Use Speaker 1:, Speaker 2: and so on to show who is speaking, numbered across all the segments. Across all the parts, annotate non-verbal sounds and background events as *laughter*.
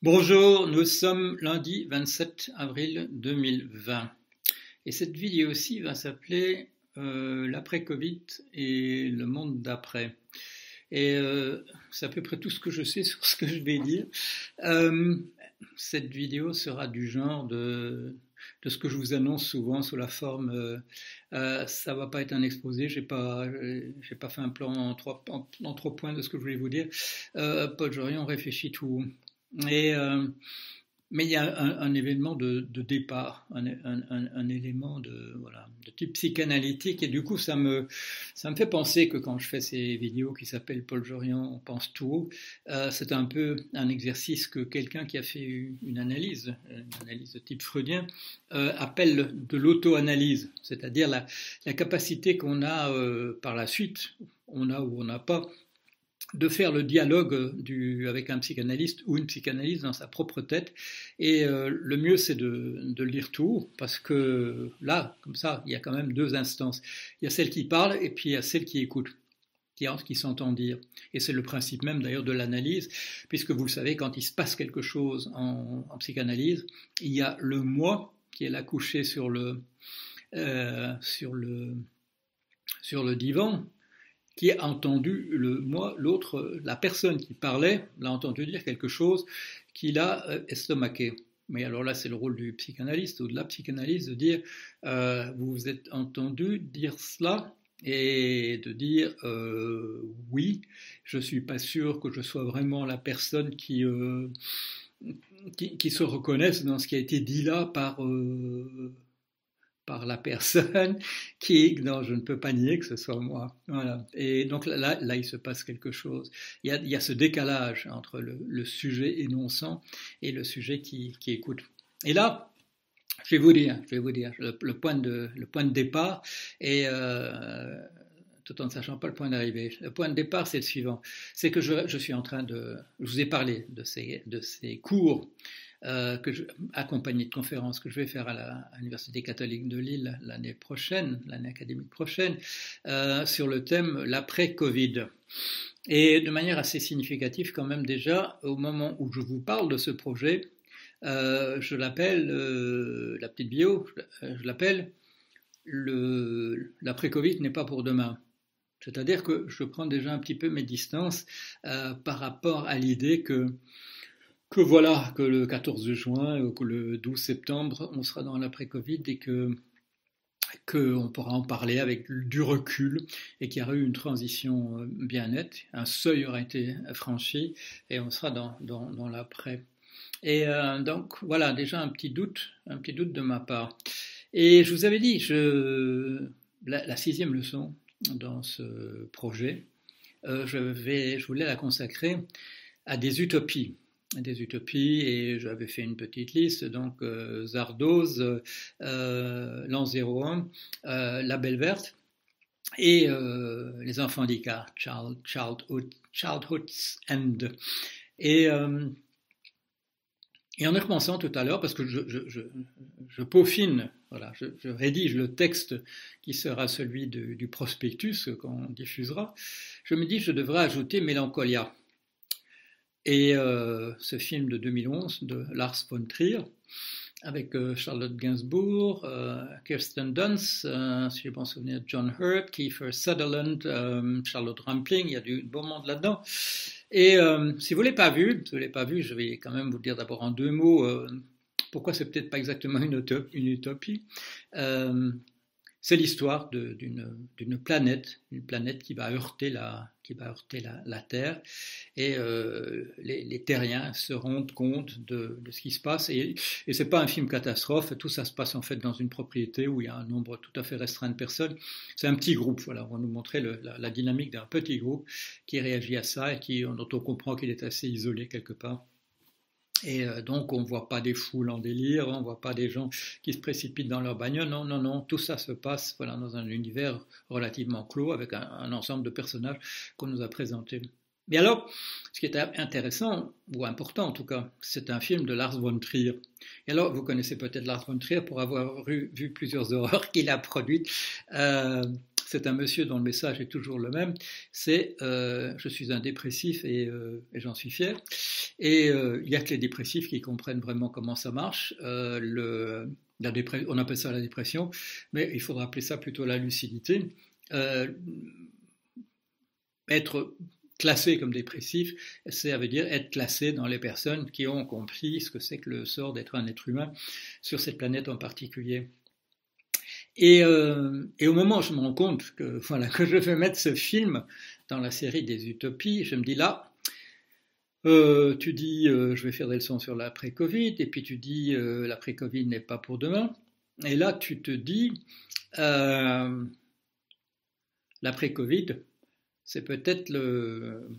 Speaker 1: Bonjour, nous sommes lundi 27 avril 2020 et cette vidéo aussi va s'appeler euh, l'après-Covid et le monde d'après. Et euh, c'est à peu près tout ce que je sais sur ce que je vais dire. Euh, cette vidéo sera du genre de, ce que je vous annonce souvent sous la forme ça va pas être un exposé, j'ai pas pas fait un plan en trois, en, trois points de ce que je voulais vous dire. Paul Jorion réfléchit tout euh, mais il y a un, événement de, départ, un, élément de, type psychanalytique, et du coup, ça me, fait penser que quand je fais ces vidéos qui s'appellent Paul Jorian, on pense tout haut, euh, c'est un peu un exercice que quelqu'un qui a fait une analyse, une analyse de type freudien, euh, appelle de l'auto-analyse, c'est-à-dire la, capacité qu'on a par la suite, on a ou on n'a pas, de faire le dialogue du, avec un psychanalyste ou une psychanalyste dans sa propre tête. Et euh, le mieux, c'est de, lire tout, parce que là, comme ça, il y a quand même deux instances. Il y a celle qui parle et puis il y a celle qui écoute qui, qui s'entend dire. Et c'est le principe même d'ailleurs de l'analyse, puisque vous le savez, quand il se passe quelque chose en, en psychanalyse, il y a le moi qui est là couché sur le, euh, sur le, sur le divan, qui a entendu le moi, l'autre, la personne qui parlait, l'a entendu dire quelque chose qui l'a euh, estomaqué. Mais alors là, c'est le rôle du psychanalyste ou de la psychanalyste de dire euh, vous vous êtes entendu dire cela et de dire euh, oui, je suis pas sûr que je sois vraiment la personne qui, euh, qui, se reconnaisse dans ce qui a été dit là par euh, par la personne *laughs* qui non je ne peux pas nier que ce soit moi voilà et donc là là il se passe quelque chose il y a, il y a ce décalage entre le, sujet énonçant et le sujet qui, qui, écoute et là je vais vous dire je vais vous dire le, point de le point de départ et euh, tout en ne sachant pas le point d'arrivée. Le point de départ, c'est le suivant. C'est que je, je, suis en train de... Je vous ai parlé de ces, de ces cours euh, que je, accompagné de conférences que je vais faire à l'Université catholique de Lille l'année prochaine, l'année académique prochaine, euh, sur le thème l'après-Covid. Et de manière assez significative quand même déjà, au moment où je vous parle de ce projet, euh, je l'appelle, euh, la petite bio, je l'appelle l'après-Covid n'est pas pour demain. C'est-à-dire que je prends déjà un petit peu mes distances par rapport à l'idée que que voilà, que le 14 juin ou que le 12 septembre, on sera dans l'après-Covid et que qu'on pourra en parler avec du recul et qu'il y aura eu une transition euh, bien nette, un seuil aura été franchi et on sera dans, l'après. Et euh, donc voilà, déjà un petit doute, un petit doute de ma part. Et je vous avais dit, la, sixième leçon dans ce projet, euh, je voulais la consacrer à des utopies des utopies et j'avais fait une petite liste donc euh, Zardoz, euh, l'an 01, euh, La Belle Verte et euh, Les Enfants d'Icar, Child, Childhood, Childhood's End. Et, en y repensant tout à l'heure, parce que je, peaufine, voilà, je, rédige le texte qui sera celui du prospectus qu'on diffusera, je me dis je devrais ajouter Mélancolia et euh, ce film de 2011 de Lars von Trier, avec euh, Charlotte Gainsbourg, euh, Kirsten Dunst, si je m'en souviens, John Hurt, Kiefer Sutherland, Charlotte Rampling, il y a du bon monde là-dedans. Et si vous ne l'avez pas vu, si vous l'avez pas vu, je vais quand même vous dire d'abord en deux mots pourquoi c'est peut-être pas exactement une, utopie. C'est l'histoire d'une planète, une planète qui va heurter la, Terre. Et euh, les, terriens se rendent compte de, ce qui se passe. Et, et c'est pas un film catastrophe. Tout ça se passe en fait dans une propriété où il y a un nombre tout à fait restreint de personnes. C'est un petit groupe. Voilà, on va nous montrer la, dynamique d'un petit groupe qui réagit à ça et qui, dont on comprend qu'il est assez isolé quelque part. Et euh, donc, on ne voit pas des foules en délire, on ne voit pas des gens qui se précipitent dans leur bagnole. Non, non, non, tout ça se passe voilà, dans un univers relativement clos avec un, ensemble de personnages qu'on nous a présentés. Mais alors, ce qui est intéressant, ou important en tout cas, c'est un film de Lars von Trier. Et alors, vous connaissez peut-être Lars von Trier pour avoir vu, vu plusieurs *laughs* horreurs qu'il a produites. Euh, c'est un monsieur dont le message est toujours le même, c'est euh, je suis un dépressif et, euh, j'en suis fier. Et euh, il n'y a que les dépressifs qui comprennent vraiment comment ça marche. On appelle ça la dépression, mais il faudra appeler ça plutôt la lucidité. être classé comme dépressif, ça veut dire être classé dans les personnes qui ont compris ce que c'est que le sort d'être un être humain sur cette planète en particulier. Et, euh, et, au moment où je me rends compte que, *laughs* voilà, que je vais mettre ce film dans la série des utopies, je me dis là, euh, tu dis euh, je vais faire des leçons sur l'après-Covid, et puis tu dis l'après-Covid n'est pas pour demain. Et là, tu te dis l'après-Covid, c'est peut-être le,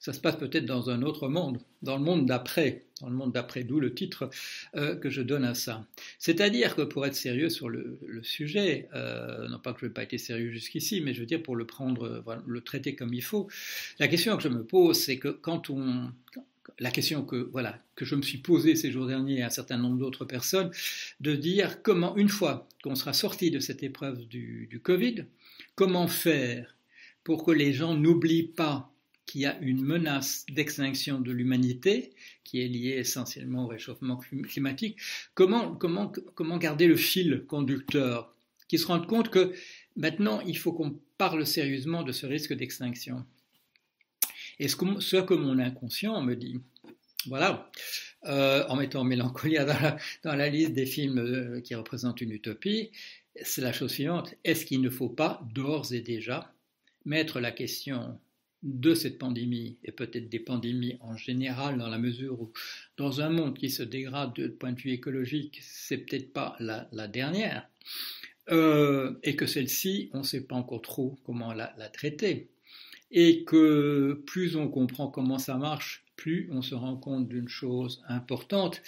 Speaker 1: ça se passe peut-être dans un autre monde, dans le monde d'après, dans le monde d'après, d'où le titre euh, que je donne à ça. C'est-à-dire que pour être sérieux sur le, sujet, euh, non pas que je n'ai pas été sérieux jusqu'ici, mais je veux dire pour le prendre, voilà, le traiter comme il faut, la question que je me pose, c'est que quand on, la question que voilà que je me suis posée ces jours derniers à un certain nombre d'autres personnes, de dire comment une fois qu'on sera sorti de cette épreuve du Covid, comment faire pour que les gens n'oublient pas qu'il y a une menace d'extinction de l'humanité qui est liée essentiellement au réchauffement climatique, comment, comment, comment garder le fil conducteur Qui se rendent compte que maintenant, il faut qu'on parle sérieusement de ce risque d'extinction? Et ce que, ce que mon inconscient me dit, voilà, euh, en mettant Mélancolia dans la, dans la, liste des films euh, qui représentent une utopie, c'est la chose suivante. Est-ce qu'il ne faut pas d'ores et déjà mettre la question de cette pandémie, et peut-être des pandémies en général, dans la mesure où, dans un monde qui se dégrade de point de vue écologique, c'est peut-être pas la, dernière, euh, et que celle-ci, on ne sait pas encore trop comment la, la, traiter, et que plus on comprend comment ça marche, plus on se rend compte d'une chose importante,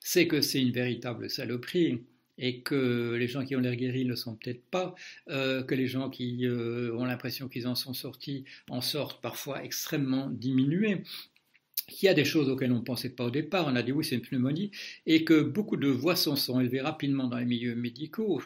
Speaker 1: c'est que c'est une véritable saloperie et que les gens qui ont l'air guéris ne le sont peut-être pas, euh, que les gens qui euh, ont l'impression qu'ils en sont sortis en sortent parfois extrêmement diminués qu'il y a des choses auxquelles on ne pensait pas au départ, on a dit oui c'est une pneumonie, et que beaucoup de voix sont, sont élevées rapidement dans les milieux médicaux.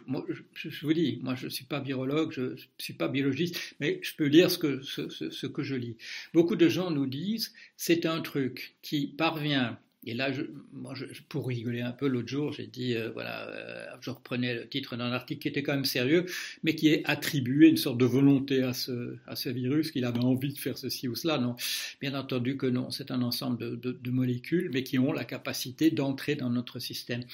Speaker 1: Je, vous dis, moi je ne suis pas virologue, je ne suis pas biologiste, mais je peux lire ce que, ce que je lis. Beaucoup de gens nous disent c'est un truc qui parvient et là, moi, pour rigoler un peu, l'autre jour, j'ai dit, euh, voilà, euh, je reprenais le titre d'un article qui était quand même sérieux, mais qui est attribué une sorte de volonté à ce, virus, qu'il avait envie de faire ceci ou cela. Non, bien entendu que non, c'est un ensemble de, molécules, mais qui ont la capacité d'entrer dans notre système.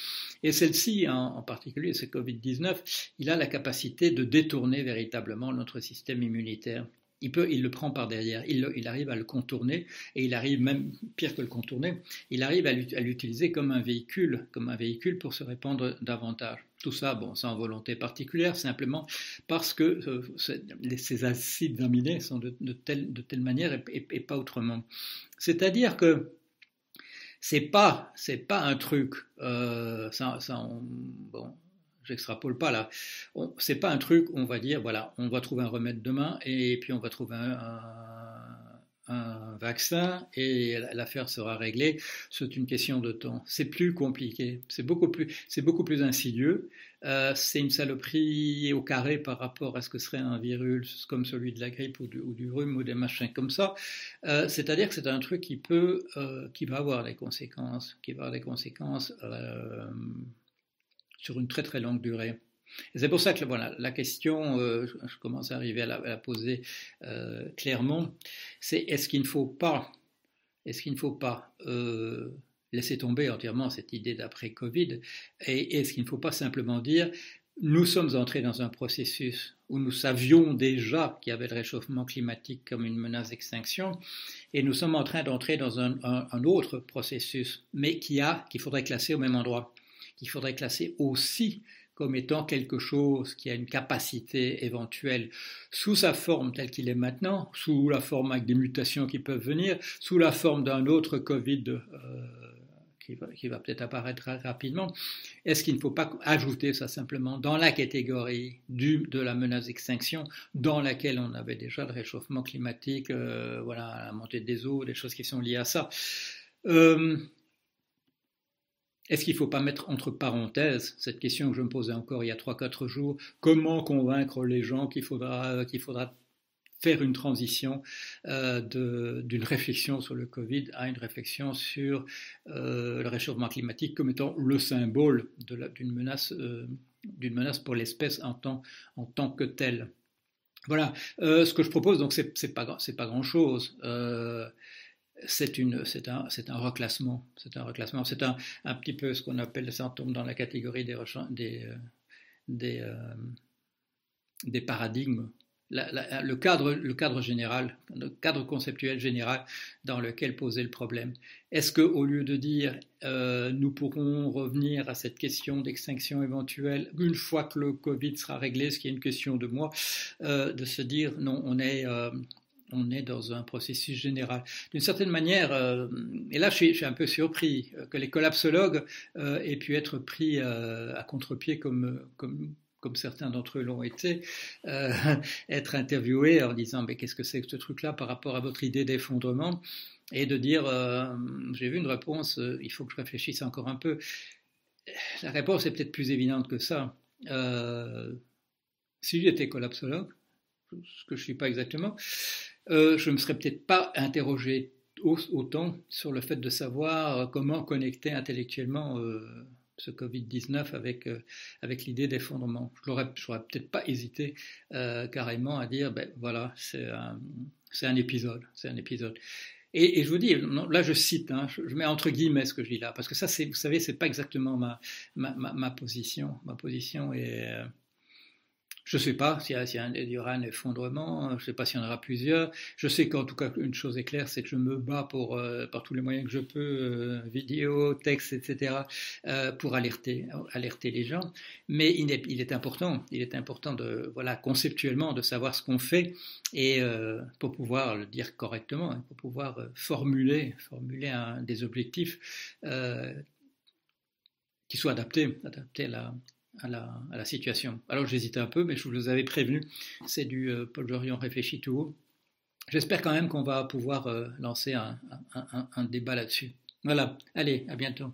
Speaker 1: Et celle-ci, en, particulier, ce Covid-19, il a la capacité de détourner véritablement notre système immunitaire il, le prend par derrière, il, arrive à le contourner, et il arrive même, pire que le contourner, il arrive à l'utiliser comme un véhicule, comme un véhicule pour se répandre davantage. Tout ça, bon, sans volonté particulière, simplement parce que euh, ces acides aminés sont de, telle, manière et, pas autrement. C'est-à-dire que c'est pas, c'est pas un truc, euh, ça bon, j'extrapole pas là. C'est pas un truc on va dire voilà, on va trouver un remède demain et puis on va trouver un, vaccin et l'affaire sera réglée. C'est une question de temps. C'est plus compliqué. C'est beaucoup plus, c'est beaucoup plus insidieux. Euh, c'est une saloperie au carré par rapport à ce que serait un virus comme celui de la grippe ou du, rhume ou des machins comme ça. Euh, c'est-à-dire que c'est un truc qui peut, euh, qui va avoir des conséquences, qui va avoir des conséquences sur une très très longue durée. C'est pour ça que voilà, la question, euh, je commence à arriver à la, poser euh, clairement, c'est est-ce qu'il ne faut pas, est-ce qu'il ne faut pas euh, laisser tomber entièrement cette idée d'après Covid, et est-ce qu'il ne faut pas simplement dire nous sommes entrés dans un processus où nous savions déjà qu'il y avait le réchauffement climatique comme une menace d'extinction, et nous sommes en train d'entrer dans un, un, autre processus, mais qui a, qu'il faudrait classer au même endroit qu'il faudrait classer aussi comme étant quelque chose qui a une capacité éventuelle sous sa forme telle qu'il est maintenant, sous la forme avec des mutations qui peuvent venir, sous la forme d'un autre Covid euh, qui va, peut-être apparaître rapidement. Est-ce qu'il ne faut pas ajouter ça simplement dans la catégorie de la menace d'extinction dans laquelle on avait déjà le réchauffement climatique, euh, voilà, la montée des eaux, des choses qui sont liées à ça? Euh, Est-ce qu'il ne faut pas mettre entre parenthèses cette question que je me posais encore il y a 3-4 jours? Comment convaincre les gens qu'il faudra, faudra faire une transition euh, d'une réflexion sur le Covid à une réflexion sur euh, le réchauffement climatique comme étant le symbole d'une menace, euh, menace pour l'espèce en tant, que telle. Voilà, ce que je propose, donc, c'est pas, pas grand-chose. C'est une, c'est un, reclassement, c'est un reclassement, c'est un, un petit peu ce qu'on appelle, ça tombe dans la catégorie des, des, des, des paradigmes le, cadre, le cadre général, le cadre conceptuel général dans lequel poser le problème. Est-ce qu'au lieu de dire euh, nous pourrons revenir à cette question d'extinction éventuelle une fois que le Covid sera réglé, ce qui est une question de moi, euh, de se dire non, on est, euh, on est dans un processus général. D'une certaine manière, et là je suis, un peu surpris que les collapsologues aient pu être pris à contre-pied comme, comme, certains d'entre eux l'ont été, euh, *laughs* être interviewés en disant mais qu'est-ce que c'est que ce truc-là par rapport à votre idée d'effondrement? Et de dire euh, j'ai vu une réponse, euh, il faut que je réfléchisse encore un peu. La réponse est peut-être plus évidente que ça. si j'étais collapsologue, ce que je ne suis pas exactement, je ne me serais peut-être pas interrogé autant sur le fait de savoir comment connecter intellectuellement ce Covid-19 avec, euh, avec l'idée d'effondrement. Je n'aurais peut-être pas hésité euh, carrément à dire, ben voilà, c'est un, épisode, c'est un épisode. Et, je vous dis, là je cite, hein, je, mets entre guillemets ce que je dis là, parce que ça, vous savez, c'est pas exactement ma, ma, position. Ma position est, euh, je ne sais pas s'il y, y, aura un effondrement, je ne sais pas s'il y en aura plusieurs. Je sais qu'en tout cas, une chose est claire, c'est que je me bats pour, euh, par tous les moyens que je peux, euh, vidéo, texte, etc., euh, pour alerter, alerter les gens. Mais il est, important, il est important de, voilà, conceptuellement, de savoir ce qu'on fait et pour pouvoir le dire correctement, hein, pour pouvoir formuler, formuler des objectifs qui soient adaptés, adaptés à la, à la, situation. Alors j'hésitais un peu, mais je vous avais prévenu, c'est du euh, Paul Jorion réfléchi tout haut. J'espère quand même qu'on va pouvoir euh, lancer un débat là-dessus. Voilà, allez, à bientôt.